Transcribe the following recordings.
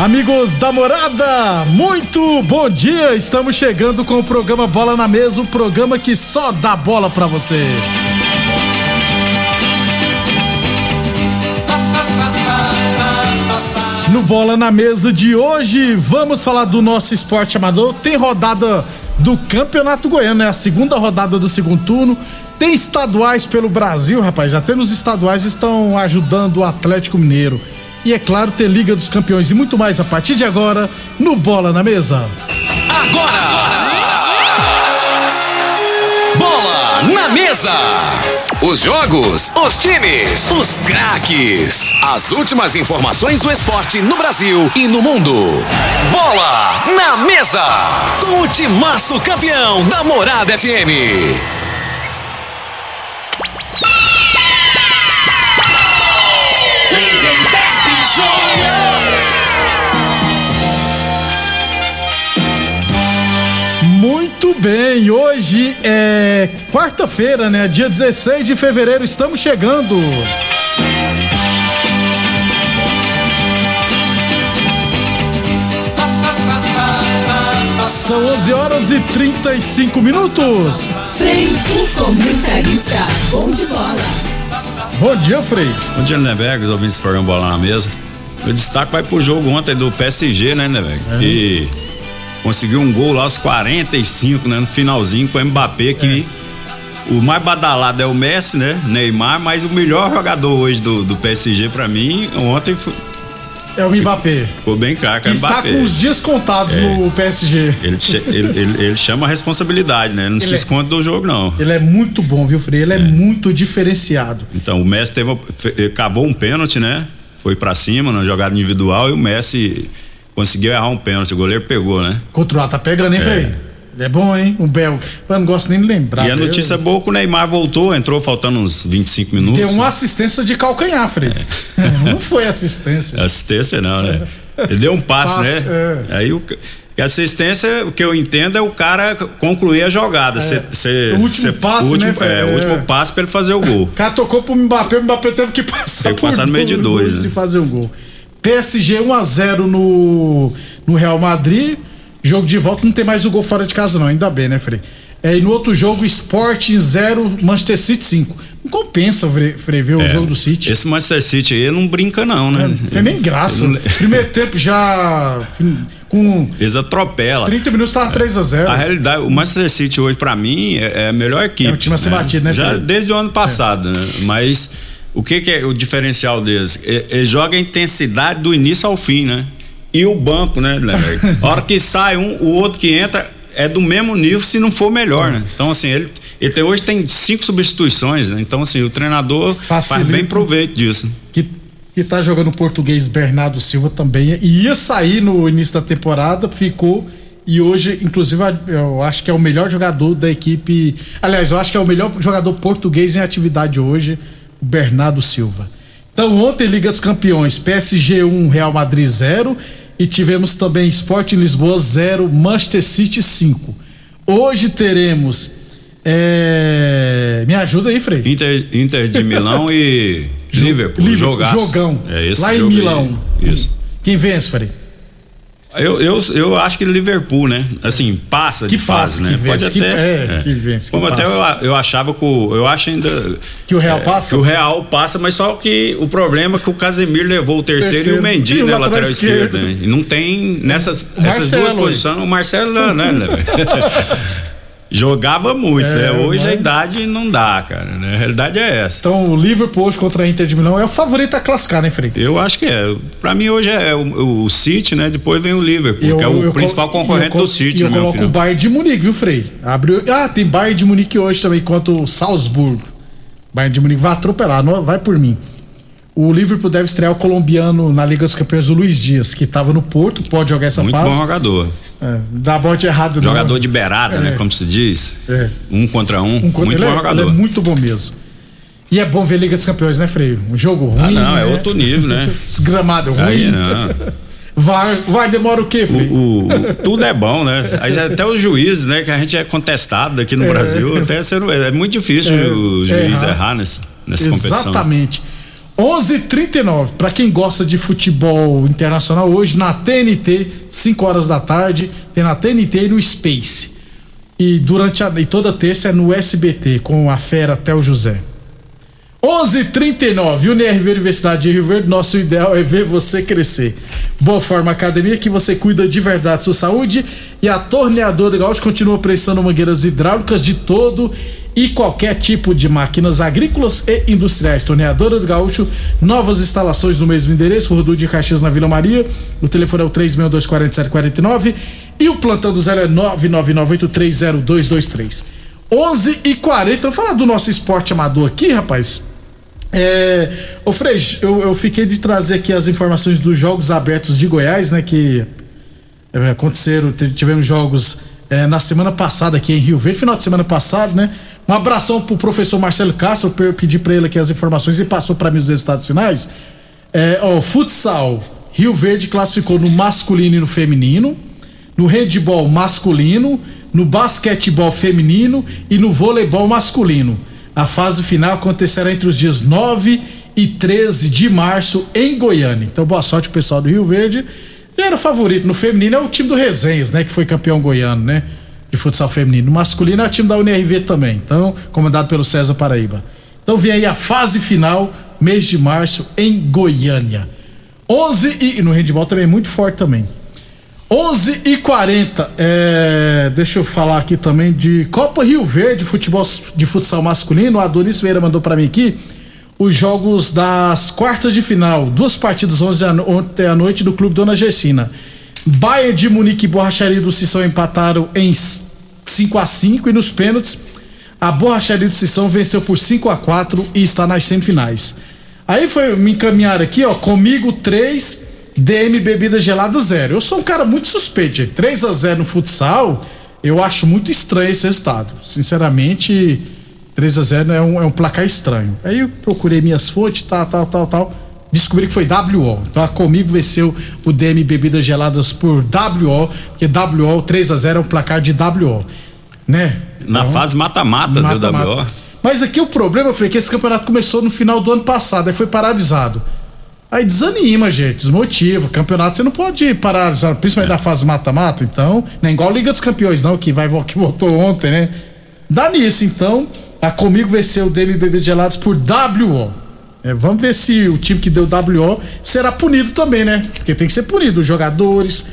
Amigos da morada, muito bom dia! Estamos chegando com o programa Bola na Mesa o programa que só dá bola pra você. No Bola na Mesa de hoje, vamos falar do nosso esporte amador. Tem rodada do Campeonato Goiano, é a segunda rodada do segundo turno. Tem estaduais pelo Brasil, rapaz. Já temos estaduais estão ajudando o Atlético Mineiro. E é claro, ter Liga dos Campeões e muito mais a partir de agora no Bola na Mesa. Agora! Bola na Mesa! Os jogos, os times, os craques. As últimas informações do esporte no Brasil e no mundo. Bola na Mesa! Com o timaço campeão da Morada FM. Muito bem, hoje é quarta-feira, né? Dia 16 de fevereiro, estamos chegando. São 11 horas e 35 minutos. Frei, o comentarista, bom de bola. Bom dia, Frei. Bom dia, Nevegas, ouvindo esse programa Bola na Mesa. O destaque vai pro jogo ontem do PSG, né, Nevegas? É. E conseguiu um gol lá aos 45, né, no finalzinho com o Mbappé, que o mais badalado é o Messi, né, Neymar, mas o melhor jogador hoje do, do PSG pra mim, ontem foi- É o Mbappé. ficou bem claro que é o está Mbappé. com os dias contados É. no PSG. Ele, ele- ele- ele chama a responsabilidade, né? Não se Ele é- esconde do jogo, não. Ele é muito bom, viu, Frei? Ele é, muito diferenciado. Então, o Messi teve, cavou um pênalti, né? Foi pra cima na jogada individual e o Messi conseguiu errar um pênalti. O goleiro pegou, né? Contra o tá pegando, hein, Frei? Ele é bom, hein? O Bel. Eu não gosto nem de lembrar. E a notícia Eu- boa é que o Neymar voltou, entrou faltando uns 25 minutos. Tem uma assistência de calcanhar, Frei. Não foi assistência. Assistência não, né? Ele deu um passe, Passe, né? é. Aí o. que assistência, o que eu entendo é o cara concluir a jogada. Cê- cê- O último cê- passe, o último, né, Fred? É, o É. último passe pra ele fazer o gol. O cara tocou pro Mbappé, o Mbappé teve que passar Teve que passar no meio de dois, e né? fazer um gol. PSG 1x0 no, no Real Madrid. Jogo de volta, não tem mais o gol fora de casa, não. Ainda bem, né, Frei? É, e no outro jogo, Sport 0, Manchester City 5. Não compensa, Frei, Frei ver o jogo do City. É. Esse Manchester City aí não brinca, não, né? Não tem nem graça. Ele- Primeiro tempo já com Eles atropelam. 30 minutos tava 3x0. A realidade, o Manchester City hoje, pra mim, é, é a melhor equipe. É o time a ser batido, né, Já desde o ano passado, né? Mas o que, que é o diferencial deles? E- Eles jogam a intensidade do início ao fim, né? E o banco, né, Lever? A hora que sai um, o outro que entra é do mesmo nível, se não for melhor, né? Então, assim, ele, ele tem- hoje tem cinco substituições, né? Então, assim, o treinador faz Facilita. bem proveito disso. que, que tá jogando português Bernardo Silva também. Ia sair no início da temporada, ficou. E hoje, inclusive, eu acho que é o melhor jogador da equipe. Aliás, eu acho que é o melhor jogador português em atividade hoje, o Bernardo Silva. Então, ontem, Liga dos Campeões, PSG 1, Real Madrid 0. E tivemos também Sport Lisboa 0, Manchester City 5. Hoje teremos. é, Me ajuda aí, Frei. Inter, Inter de Milão e Liverpool. Liverpool, jogaço. Jogão. É esse Lá em jogo aí. Milão. Isso. Quem vence, Frei? Eu, eu, eu acho que Liverpool, né? Assim, passa Que de fase, né? que Pode vence, que- até. é, que vence, Como até eu, eu achava que o, eu acho ainda Que o Real é, passa? Que o Real passa, mas só que o problema é que o Casemiro levou o terceiro, Terceiro. e o Mendy, o né? lateral Lateral esquerdo. esquerdo. né? E não tem nessas essas duas posições, o Marcelo, né? Jogava muito, é, né? Hoje a idade não dá, cara. Né? A realidade é essa. Então o Liverpool hoje contra a Inter de Milão é o favorito a classificar, né, Felipe? Eu acho que é. Pra mim hoje é o, o City, né? Depois vem o Liverpool, eu, que é o eu, principal eu, concorrente do City, E eu coloco o Bayern de Munique, viu, Frei? Abriu, ah, tem Bayern de Munique hoje também contra o Salzburgo. Bayern de Munique vai atropelar, não, vai por mim. O Liverpool deve estrear o colombiano na Liga dos Campeões, o Luiz Dias, que estava no Porto, pode jogar essa Muito fase. Muito bom jogador. É, dá bote errado Jogador não. de beirada, né, é. né? Como se diz. É. Um contra um. um muito ele bom é, jogador. Ele é muito bom mesmo. E é bom ver Liga dos Campeões, né, Freio? Um jogo ruim. Ah, não, é né? outro nível, né? Desgramado ruim. Aí não. Vai, vai, demora o quê, Freio? O, o, tudo é bom, né? Aí até os juízes, né? Que a gente é contestado aqui no é. Brasil. Até ser, é muito difícil é, o juiz errar, errar nessa, nessa Exatamente. competição. Exatamente. 11:39 para quem gosta de futebol internacional hoje na TNT 5 horas da tarde tem na TNT e no Space. E durante a, e toda terça é no SBT com a fera Tel José. 11:39 UNRV Universidade de Rio Verde nosso ideal é ver você crescer. Boa Forma Academia que você cuida de verdade sua saúde e a torneadora Gaúcho continua prestando mangueiras hidráulicas de todo e qualquer tipo de máquinas agrícolas e industriais. Torneadora do Gaúcho, novas instalações no mesmo endereço, Rodul de Caxias na Vila Maria. O telefone é o 3624749 e o plantão do zero é 999830223. 11 e 40 Vamos falar do nosso esporte amador aqui, rapaz. É, ô eu, eu fiquei de trazer aqui as informações dos Jogos Abertos de Goiás, né? Que é, aconteceram, tivemos jogos é, na semana passada aqui em Rio Verde, final de semana passado, né? Um abração pro professor Marcelo Castro, eu pedi para ele aqui as informações e passou para mim os resultados finais. É, ó, futsal, Rio Verde classificou no masculino e no feminino, no handball masculino, no basquetebol feminino e no voleibol masculino. A fase final acontecerá entre os dias 9 e 13 de março em Goiânia. Então, boa sorte pro pessoal do Rio Verde. Já era favorito no feminino, é o time do Resenhas, né? Que foi campeão goiano, né? De futsal feminino. No masculino é o time da UNRV também, então, comandado pelo César Paraíba. Então vem aí a fase final, mês de março, em Goiânia. 11 e, e no handball também é muito forte também. 11 e 40 é, deixa eu falar aqui também de Copa Rio Verde, futebol de futsal masculino. O Adonis Vieira mandou para mim aqui os jogos das quartas de final. Duas partidas ontem à noite do Clube Dona Gessina. Bayern de Munique e Borracharia do Sissão empataram em 5 a 5 e nos pênaltis a Borracharia do Sissão venceu por 5 a 4 e está nas semifinais. Aí foi me encaminhar aqui, ó, comigo 3, DM Bebida Gelada 0. Eu sou um cara muito suspeito, gente. 3 a 0 no futsal, eu acho muito estranho esse resultado. Sinceramente, 3 a 0 é um, é um placar estranho. Aí eu procurei minhas fontes, tal, tal, tal, tal descobri que foi WO. Então a Comigo venceu o DM Bebidas Geladas por WO, porque WO 3 a 0 é um placar de WO, né? Na então, fase mata-mata deu WO. Mas aqui o problema foi que esse campeonato começou no final do ano passado, aí foi paralisado. Aí desanima, gente, desmotiva. Campeonato você não pode paralisar, principalmente é. na fase mata-mata, então, não é igual a Liga dos Campeões, não, que vai que voltou ontem, né? Dá nisso, então. A Comigo venceu o DM Bebidas Geladas por WO. É, vamos ver se o time que deu WO será punido também, né? Porque tem que ser punido os jogadores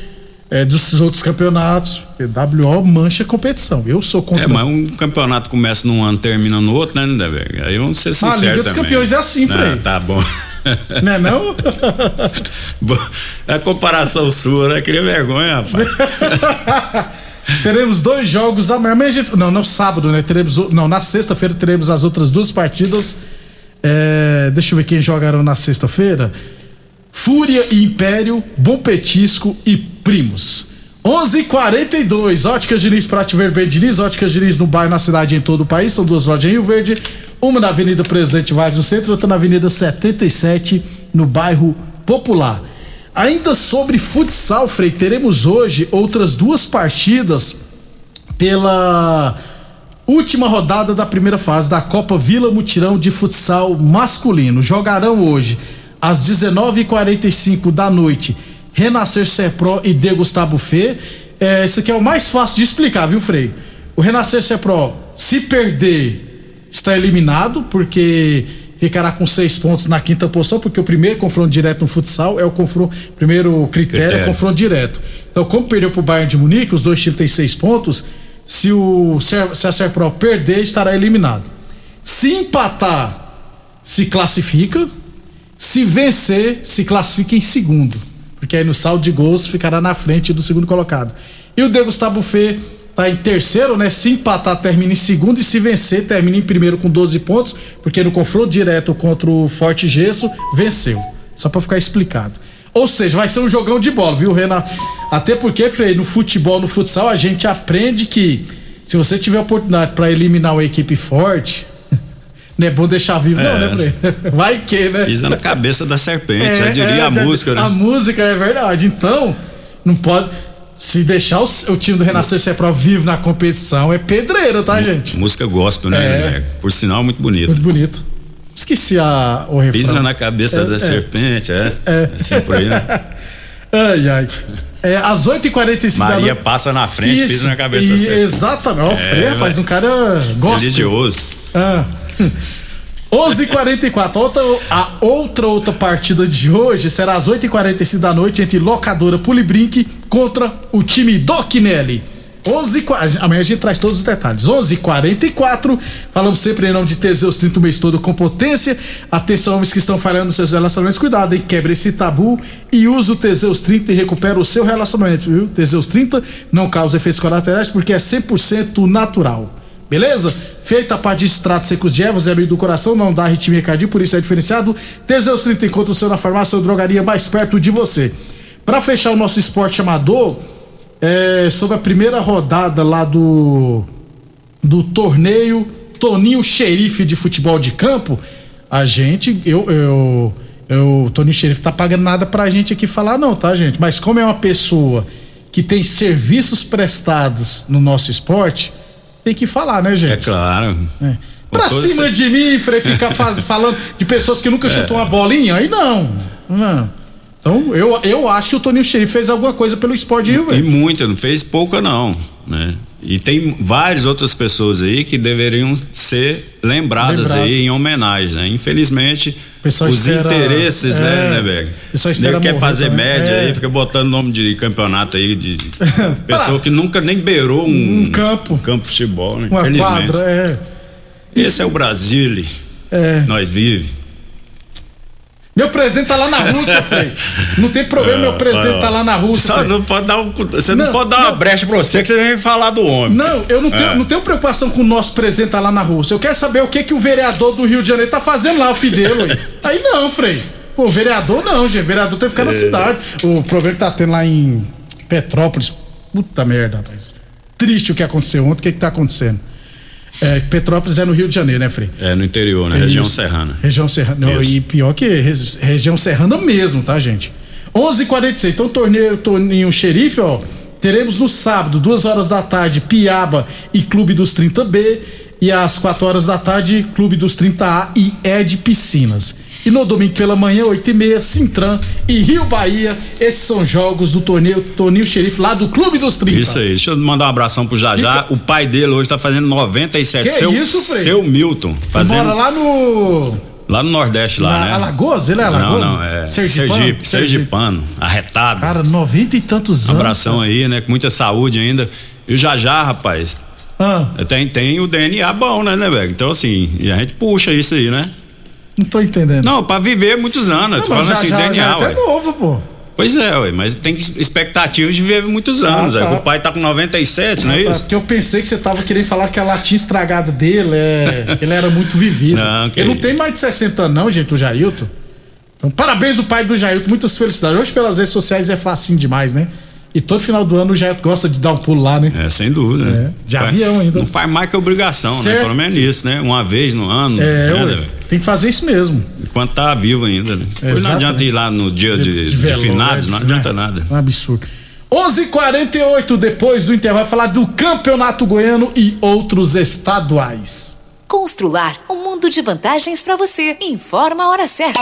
é, dos outros campeonatos. WO mancha a competição. Eu sou contra. É, mas um campeonato começa num ano termina no outro, né, Lindeberg? Aí vamos ser sinceros. Ah, a Liga dos Campeões é assim, Frei. Ah, tá bom. Não é não? a comparação sua, né? Queria vergonha, rapaz. teremos dois jogos amanhã. Não, no sábado, né? Teremos. Não, na sexta-feira teremos as outras duas partidas é, deixa eu ver quem jogaram na sexta-feira. Fúria e Império, Bom Petisco e Primos. 11:42 Óticas Diniz, Prate Vermelho Diniz, Óticas Diniz no bairro, na cidade em todo o país. São duas lojas em Rio Verde, uma na Avenida Presidente Vargas no centro, outra na Avenida 77 no bairro Popular. Ainda sobre futsal, Frei, teremos hoje outras duas partidas pela Última rodada da primeira fase da Copa Vila Mutirão de Futsal Masculino. Jogarão hoje, às 19h45 da noite, Renascer Serpro e De Gustavo Fê. É, esse aqui é o mais fácil de explicar, viu, Frei? O Renascer Serpro, se perder, está eliminado, porque ficará com seis pontos na quinta posição, porque o primeiro confronto direto no futsal é o confronto, primeiro critério, critério. é o confronto direto. Então, como perdeu para o Bayern de Munique, os dois times têm seis pontos Se, o, se a Serpro perder, estará eliminado. Se empatar, se classifica. Se vencer, se classifica em segundo. Porque aí no saldo de gols ficará na frente do segundo colocado. E o De Gustavo Fê tá em terceiro, né? Se empatar, termina em segundo. E se vencer, termina em primeiro com 12 pontos. Porque no confronto direto contra o Forte Gesso, venceu. Só para ficar explicado. Ou seja, vai ser um jogão de bola, viu, Renato? Até porque, Frei, no futebol, no futsal, a gente aprende que se você tiver oportunidade para eliminar uma equipe forte, não é bom deixar vivo, é. não, né, Frei? Vai que, né? Pisa na cabeça da serpente, é, já diria é, a já, música, né? A música é verdade. Então, não pode. Se deixar o, o time do Renascer ser pro vivo na competição, é pedreiro, tá, gente? Música gospel, né? É. Por sinal, muito bonito. Muito bonito. Esqueci a, o refrão. Pisa na cabeça é, da é, serpente, é. É. Assim por aí, né? ai, ai. É, às 8h45 Maria da noite. passa na frente, Isso, pisa na cabeça da serpente. Exatamente. Ó, é, rapaz, um cara gosta. Religioso. Ah. 11:44 outra, a outra outra partida de hoje será às 8h45 da noite entre locadora Pulibrink contra o time do Quinelli. 11 Amanhã a gente traz todos os detalhes. 11:44 Falamos sempre em nome de Teseus 30 o mês todo com potência. Atenção, homens que estão falhando nos seus relacionamentos. Cuidado, hein? Quebre esse tabu e use o Teseus 30 e recupera o seu relacionamento, viu? Teseus 30 não causa efeitos colaterais porque é 100% natural. Beleza? Feita a parte de extratos secos de ervas e amigo do coração, não dá arritmia cardíaca, por isso é diferenciado. Teseus 30 encontra o seu na farmácia ou drogaria mais perto de você. Para fechar o nosso esporte amador, é, sobre a primeira rodada lá do do torneio Toninho Xerife de futebol de campo, a gente, eu, eu, eu o Toninho Xerife tá pagando nada pra gente aqui falar não, tá, gente? Mas como é uma pessoa que tem serviços prestados no nosso esporte, tem que falar, né, gente? É claro. É. Pra cima de mim, Frei, ficar falando de pessoas que nunca é. chutou uma bolinha, aí não. Não. Então, eu, eu acho que o Toninho Xerife fez alguma coisa pelo esporte Rio Verde. E muita, não fez pouca não, né? E tem várias outras pessoas aí que deveriam ser lembradas, lembradas. aí em homenagem, né? Infelizmente, os espera, interesses, né, é, né, né, Berg? Ele quer fazer também. média é. aí, fica botando nome de campeonato aí de pessoa que nunca nem beirou um, um campo, um campo de futebol, né? Uma Infelizmente. Quadra, é. Esse é o Brasil. É. Nós vive. Meu presente tá lá na Rússia, Frei. Não tem problema, meu presente tá lá na Rússia. Só não pode dar um, você não, não pode dar não. uma brecha pra você que você vem falar do homem. Não, eu não tenho, é. não tenho preocupação com o nosso presente tá lá na Rússia. Eu quero saber o que que o vereador do Rio de Janeiro tá fazendo lá, o Fidelo. aí. aí não, Frei. Pô, o vereador não, gente. O vereador tem que ficar é. na cidade. O problema que tá tendo lá em Petrópolis. Puta merda, rapaz. Triste o que aconteceu ontem. O que que tá acontecendo? É, Petrópolis é no Rio de Janeiro, né, Frei? É, no interior, né? Região serrana. Região serrana. e pior que região serrana mesmo, tá, gente? 11:46. h 46 Então, torneio Toninho Xerife, ó. Teremos no sábado, duas horas da tarde, Piaba e Clube dos 30B. E às 4 horas da tarde, Clube dos 30A e Ed Piscinas. E no domingo pela manhã, 8 e meia, Sintran e Rio Bahia. Esses são jogos do torneio Toninho Xerife, lá do Clube dos 30. Isso aí. Deixa eu mandar um abração pro Jajá. Fica... O pai dele hoje tá fazendo 97. Que seu, isso, Frei? Seu Milton. Fazendo... Mora lá no... Lá no Nordeste, lá, Na, né? Alagoas? Ele é Alagoas? Não, não, é Sergipano, Sergipe, Sergipano, arretado. Cara, 90 e tantos anos. Um abração cara. aí, né? Com muita saúde ainda. E o Jajá, rapaz, ah. tem, tem o DNA bom, né, né, velho? Então, assim, e a gente puxa isso aí, né? Não tô entendendo. Não, pra viver muitos anos. Não, tô falando já, assim, já, DNA, já é até novo, pô. Pois é, ué, mas tem expectativa de viver muitos ah, anos. Ah, tá. O pai tá com 97, ah, não é tá, isso? Porque eu pensei que você tava querendo falar que a latinha estragada dele é. ele era muito vivido. Não, ele não tem mais de 60 anos, não, gente, o Jailton. Então, parabéns o pai do Jailton, muitas felicidades. Hoje pelas redes sociais é facinho demais, né? E todo final do ano já gosta de dar um pulo lá, né? É, sem dúvida. É, de avião ainda. Não faz mais que obrigação, né? certo. né? Pelo menos isso, né? Uma vez no ano. É, né? Tem que fazer isso mesmo. Enquanto tá vivo ainda, né? Pois não adianta ir lá no dia de, de, de finados, não adianta né? nada. Um absurdo. 11:48 depois do intervalo falar do Campeonato Goiano e outros estaduais. Constrular um mundo de vantagens para você. Informa a hora certa.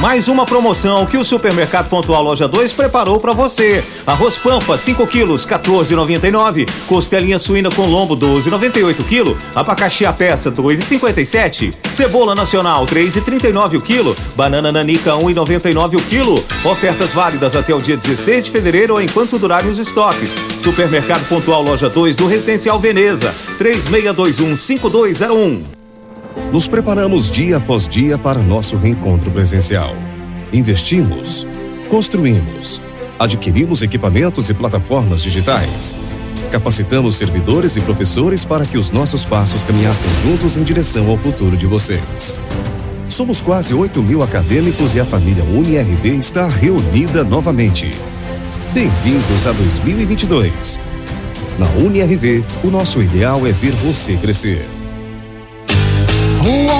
Mais uma promoção que o Supermercado Pontual Loja 2 preparou para você. Arroz Pampa, 5 quilos, 14,99. Costelinha suína com lombo, 12,98 quilo. Abacaxi a peça, 2,57. Cebola nacional, 3,39 o quilo. Banana nanica, 1,99 o quilo. Ofertas válidas até o dia 16 de fevereiro ou enquanto durarem os estoques. Supermercado Pontual Loja 2 do Residencial Veneza, 3621-5201. Nos preparamos dia após dia para nosso reencontro presencial. Investimos, construímos, adquirimos equipamentos e plataformas digitais. Capacitamos servidores e professores para que os nossos passos caminhassem juntos em direção ao futuro de vocês. Somos quase 8 mil acadêmicos e a família UniRV está reunida novamente. Bem-vindos a 2022. Na UniRV, o nosso ideal é ver você crescer.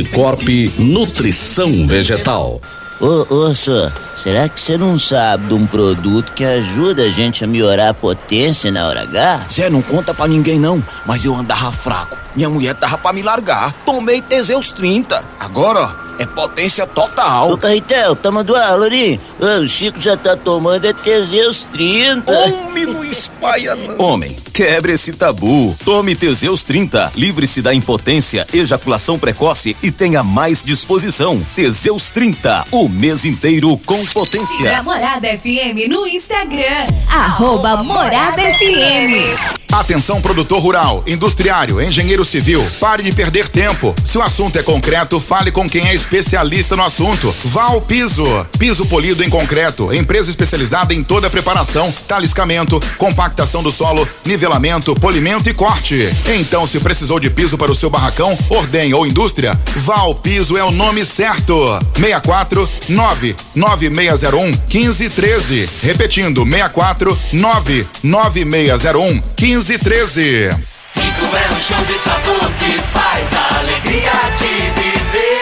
Corp Nutrição Vegetal. Ô, ô, senhor, será que você não sabe de um produto que ajuda a gente a melhorar a potência na hora H? Zé, não conta pra ninguém não, mas eu andava fraco. Minha mulher tava pra me largar. Tomei Teseus 30. Agora, ó, é potência total. Ô, Carretel, toma do ar, Lourinho. Ô, o Chico já tá tomando é Teseus 30. Homem, não espalha não. Homem, quebre esse tabu. Tome Teseus 30. Livre-se da impotência, ejaculação precoce e tenha mais disposição. Teseus 30. O mês inteiro com potência. Siga Morada FM no Instagram. Arroba Morada FM. Atenção produtor rural, industriário, engenheiro civil, pare de perder tempo. Se o assunto é concreto, fale com quem é especialista no assunto. Val Piso, piso polido em concreto, empresa especializada em toda a preparação, taliscamento, compactação do solo, nivelamento, polimento e corte. Então, se precisou de piso para o seu barracão, ordem ou indústria, Val Piso é o nome certo. 64 99601 1513. Repetindo, 64 99601 1513. Rico é um show de sabor que faz a alegria de viver.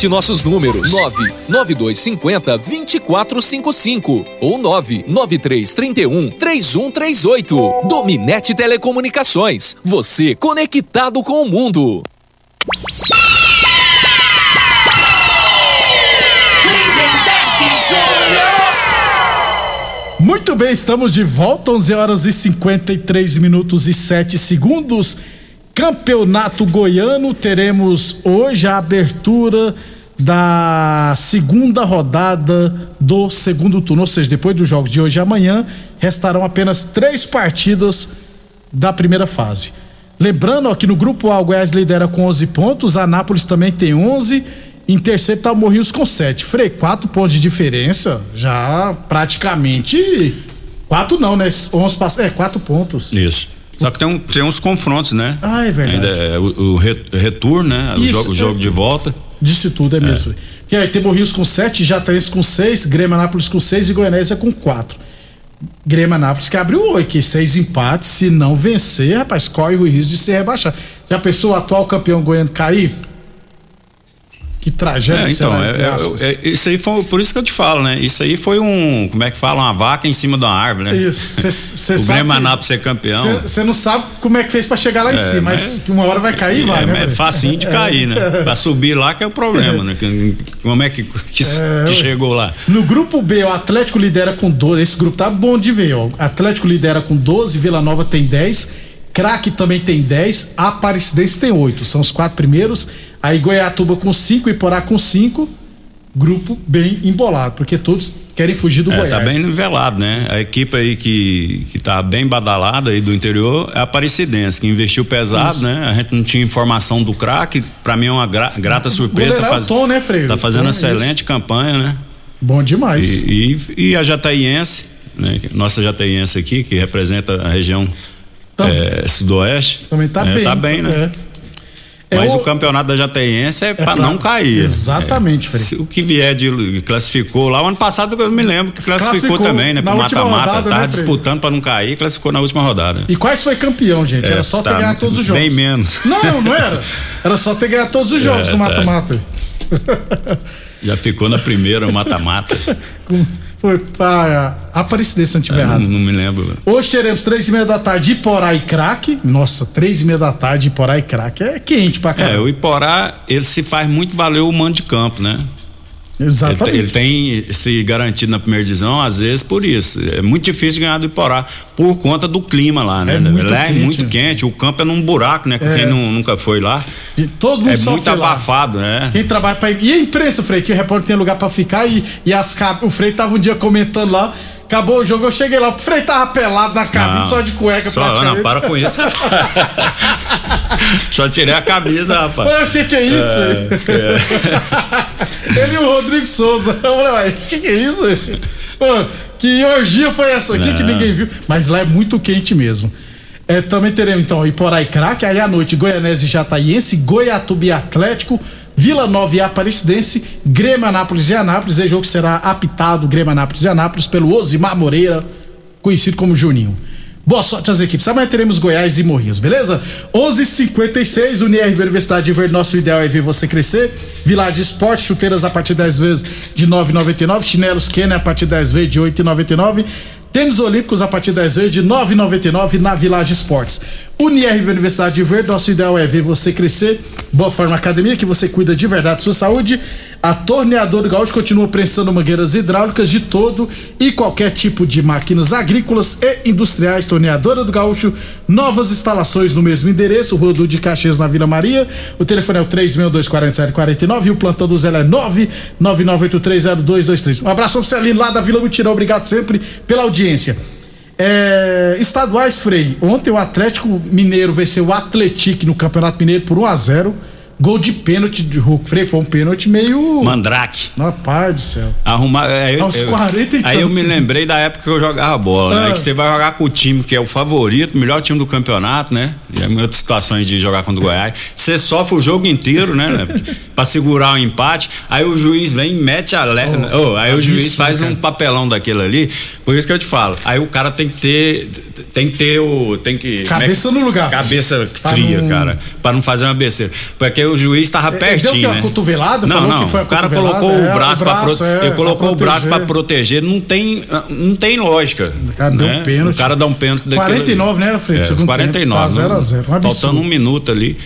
nossos números: 99250 2455 ou 99331 3138. Dominete Telecomunicações. Você conectado com o mundo. Muito bem, estamos de volta, 11 horas e 53 minutos e 7 segundos. Campeonato Goiano, teremos hoje a abertura da segunda rodada do segundo turno, ou seja, depois dos jogos de hoje e amanhã, restarão apenas três partidas da primeira fase. Lembrando ó, que no grupo A o Goiás lidera com 11 pontos, a Anápolis também tem 11, em terceiro está o Morrinhos com 7. Frei, quatro pontos de diferença, já praticamente. Quatro não, né? 11 pass... É, quatro pontos. Isso. Só que tem, um, tem uns confrontos, né? Ah, é verdade. Ainda é o, o re- retorno, né? O Isso, jogo, o jogo é. de volta. Disse tudo, é mesmo. Que aí tem Morrinhos com 7, Jataense com 6, Grêmio Anápolis com 6 e Goianésia com 4. Grêmio Anápolis que abriu 8, que seis empates, se não vencer, rapaz, corre o risco de ser rebaixado. Já pensou o atual campeão goiano cair? Que tragédia É, então, será, é, é- é- isso aí foi, por isso que eu te falo, né? Isso aí foi um, como é que fala, uma vaca em cima de uma árvore, né? Isso, cê- cê o sabe Grêmio Anápolis ser campeão. Você não sabe como é que fez pra chegar lá em É, cima, mas, que uma hora vai cair, vai, é, né? é facinho de cair, né? Pra subir lá que é o problema, né? Como é que, que, que chegou lá? No grupo B, o Atlético lidera com 12. Esse grupo tá bom de ver, ó. Atlético lidera com 12, Vila Nova tem 10, Craque também tem 10, Aparecidense tem 8. São os quatro primeiros. Aí Goiatuba com 5 e Porá com 5. Grupo bem embolado, porque todos querem fugir do É, Goiás. tá bem nivelado, né? A equipe aí que, que tá bem badalada aí do interior é a Aparecidense, que investiu pesado, Isso. né? A gente não tinha informação do craque, pra mim é uma gra- grata surpresa. goleiro é o Tom, né, Freire? Tá fazendo Tom, excelente campanha, né? Bom demais. E, e, e a Jataiense, né? Nossa Jataiense aqui, que representa a região é, sudoeste. Também tá é, bem. Tá bem, né? É. Mas É o... o- campeonato da Jataiense é, pra pra- não cair. Exatamente, É, se o que vier de classificou lá, o ano passado eu me lembro que classificou, Classificou também, né? Pro mata-mata. rodada, Tava né, disputando pra não cair, classificou na última rodada. E quais foi campeão, gente? É, Era só tá ter ganhado todos os jogos. Bem menos. Não, não era. Era só ter ganhado todos os jogos É, no tá. mata-mata. Já ficou na primeira mata-mata. Pra Aparecidense, se não tiver não, errado. não me lembro. Hoje teremos três e meia da tarde Iporá e Craque. Nossa, três e meia da tarde Iporá e Craque. É quente pra É, caramba. o Iporá, ele se faz muito valer o mando de campo, né? Exatamente. Ele, tem- ele tem se garantido na primeira divisão, às vezes por isso. É muito difícil ganhar do Iporá, por conta do clima lá, né? É muito lá é quente. muito quente, o campo é num buraco, né? É. Quem não- nunca foi lá. Todo mundo é muito lá. abafado, né? Quem trabalha pra. E a imprensa, Frei, que o repórter tem lugar pra ficar e, e as. O Frei tava um dia comentando lá. Acabou o jogo, eu cheguei lá. O Frei tava pelado na cabine, Não, só de cueca só- praticamente. Não, para com isso. Só tirei a camisa, rapaz. Eu acho que que é isso? É, Ele e o Rodrigo Souza. Eu falei, ué, que que é isso? Pô, que orgia foi essa aqui que Não. ninguém viu? Mas lá é muito quente mesmo. É, também teremos então Iporá e Craque, aí à noite Goianese e Jataiense, Goiatuba e Atlético, Vila Nova e Aparecidense, Grêmio Anápolis e Anápolis, esse jogo será apitado Grêmio Anápolis e Anápolis pelo Osimar Moreira, conhecido como Juninho. Boa sorte às equipes. Amanhã teremos Goiás e Morrinhos, beleza? 11:56 Unirv Universidade de Verde. Nosso ideal é ver você crescer. Village Esporte, chuteiras a partir 10 vezes de 9,99. Chinelos Kenner a partir 10 vezes de 8,99. Tênis Olímpicos a partir 10 vezes de 9,99 na Village Esportes. Unirv Universidade de Verde. Nosso ideal é ver você crescer. Boa Forma Academia, que você cuida de verdade da sua saúde. A Torneadora Gaúcho continua prensando mangueiras hidráulicas de todo e qualquer tipo de máquinas agrícolas e industriais. Torneadora do Gaúcho, novas instalações no mesmo endereço, Rua de Caxias, na Vila Maria. O telefone é o 3624749 e o plantão do Zé é 999830223. Um abraço pro Celino lá da Vila Mutirão, obrigado sempre pela audiência. É, estaduais, Frei. Ontem o Atlético Mineiro venceu o Atletique no Campeonato Mineiro por 1 a 0 Gol de pênalti de Hulk. Frei, foi um pênalti meio. Mandrake. Rapaz do céu. Arrumar. Aí, eu- Aos eu- 40 e aí eu me lembrei da época que eu jogava bola, né? Ah. Que você vai jogar com o time que é o favorito, o melhor time do campeonato, né? Em outras situações de jogar contra o Goiás. Você sofre o jogo inteiro, né? né? pra segurar o empate. Aí o juiz vem e mete a le... Oh, aí o absurdo, juiz faz cara. um papelão daquele ali. Por isso que eu te falo. Aí o cara tem que ter. Tem que ter o. Tem que. Cabeça é que- no lugar. Cabeça Pra fria, não- cara. Pra não fazer uma besteira. Porque o juiz tava Ele deu pertinho. o quê? Uma né? cotovelada? Não, não. o cara colocou É, o braço, pra braço, pro- é, ele colocou o braço proteger. pra proteger. Não tem, não tem lógica. O cara deu um pênalti. O cara dá um pênalti daquele 49, né, Fred? É, Segundo 49. tempo, tá zero a zero. Um absurdo. Faltando um minuto ali.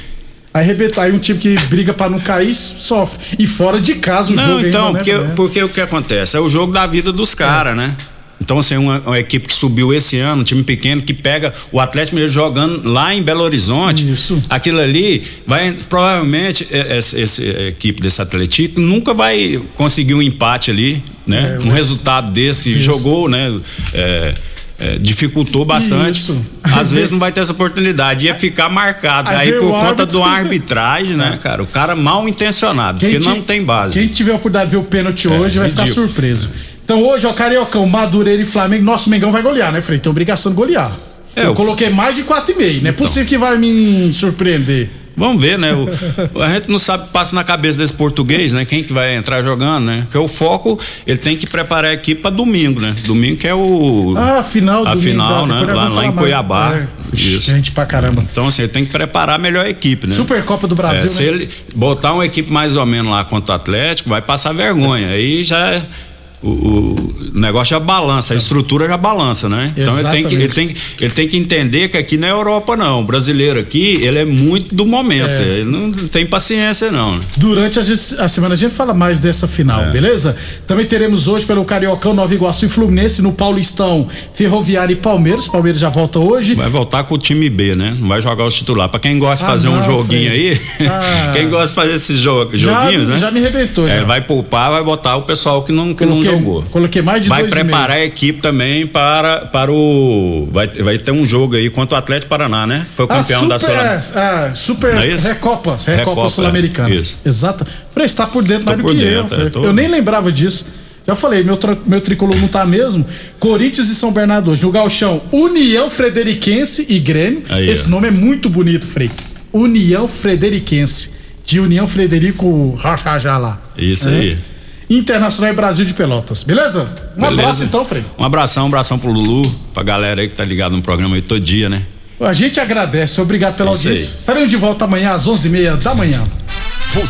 Aí arrebentar aí um time que briga pra não cair, sofre. E fora de casa o não, jogo então, ainda, porque, né? porque o que acontece? É o jogo da vida dos caras, né? Então, assim, uma, uma equipe que subiu esse ano, um time pequeno, que pega o Atlético Mineiro jogando lá em Belo Horizonte. Isso. Aquilo ali vai, provavelmente, é, essa, essa equipe desse Atlético nunca vai conseguir um empate ali, né? É, um resultado desse, Isso. jogou, né? É, é, dificultou bastante. Isso. Às vezes não vai ter essa oportunidade. Ia ficar marcado. Aí Aí, por conta árbitro. uma arbitragem, né, cara? O cara mal intencionado, Quem porque não tem base. Quem tiver a oportunidade de ver o pênalti hoje vai ficar É, surpreso. Então hoje, ó, Cariocão, Madureira e Flamengo, nosso Mengão vai golear, né, Frei? Tem obrigação de golear. É, Eu o- coloquei mais de 4,5. Não é Então. possível que vai me surpreender. Vamos ver, né? O- a gente não sabe, passa na cabeça desse português, né? Quem que vai entrar jogando, né? Porque o foco, ele tem que preparar a equipe para domingo, né? Domingo que é o. Ah, final A final, né? Lá, lá em. Cuiabá. É. Isso. Gente pra caramba. Então, assim, ele tem que preparar a melhor equipe, né? Supercopa do Brasil, É, se né? ele botar uma equipe mais ou menos lá contra o Atlético, vai passar vergonha. Aí já é- o, o negócio já balança, a estrutura já balança, né? Então ele tem, que, ele, tem, ele tem que entender que aqui não é Europa, não. O brasileiro aqui, ele é muito do momento. É. Ele não tem paciência, não. Durante a, a semana a gente fala mais dessa final, É. beleza? Também teremos hoje pelo Cariocão, Nova Iguaçu e Fluminense, no Paulistão, Ferroviário e Palmeiras. Palmeiras já volta hoje. Vai voltar com o time B, né? Não vai jogar os titulares. Pra quem gosta de Ah, fazer um não, joguinho Fred. aí, Ah. quem gosta de fazer esses jo Já- joguinhos, né? já me arrebentou, já. É, vai poupar, vai botar o pessoal que não, que não jogou. coloquei mais de Vai dois preparar a equipe também para, para o. Vai, vai ter um jogo aí contra o Atlético Paraná, né? Foi o campeão ah, da super, Sul é, ah, super é? Recopa, Recopa, Recopa, Sul-Americana. é, isso. Exato. Frei, você tá por dentro Tô mais do que dentro, eu. é, tô- Eu nem lembrava disso. Já falei, meu, meu tricolor não tá mesmo. Corinthians e São Bernardo hoje. No Galchão, União Frederiquense e Grêmio. Aí, Esse ó. nome é muito bonito, Frei. União Frederiquense. De União Frederico Rachajá lá. Isso É. aí. Internacional e Brasil de Pelotas. Beleza? Um Beleza? abraço então, Frei. Um abração, um abração pro Lulu, pra galera aí que tá ligado no programa aí todo dia, né? A gente agradece. Obrigado pela É audiência. Estaremos de volta amanhã às 11h30 da manhã.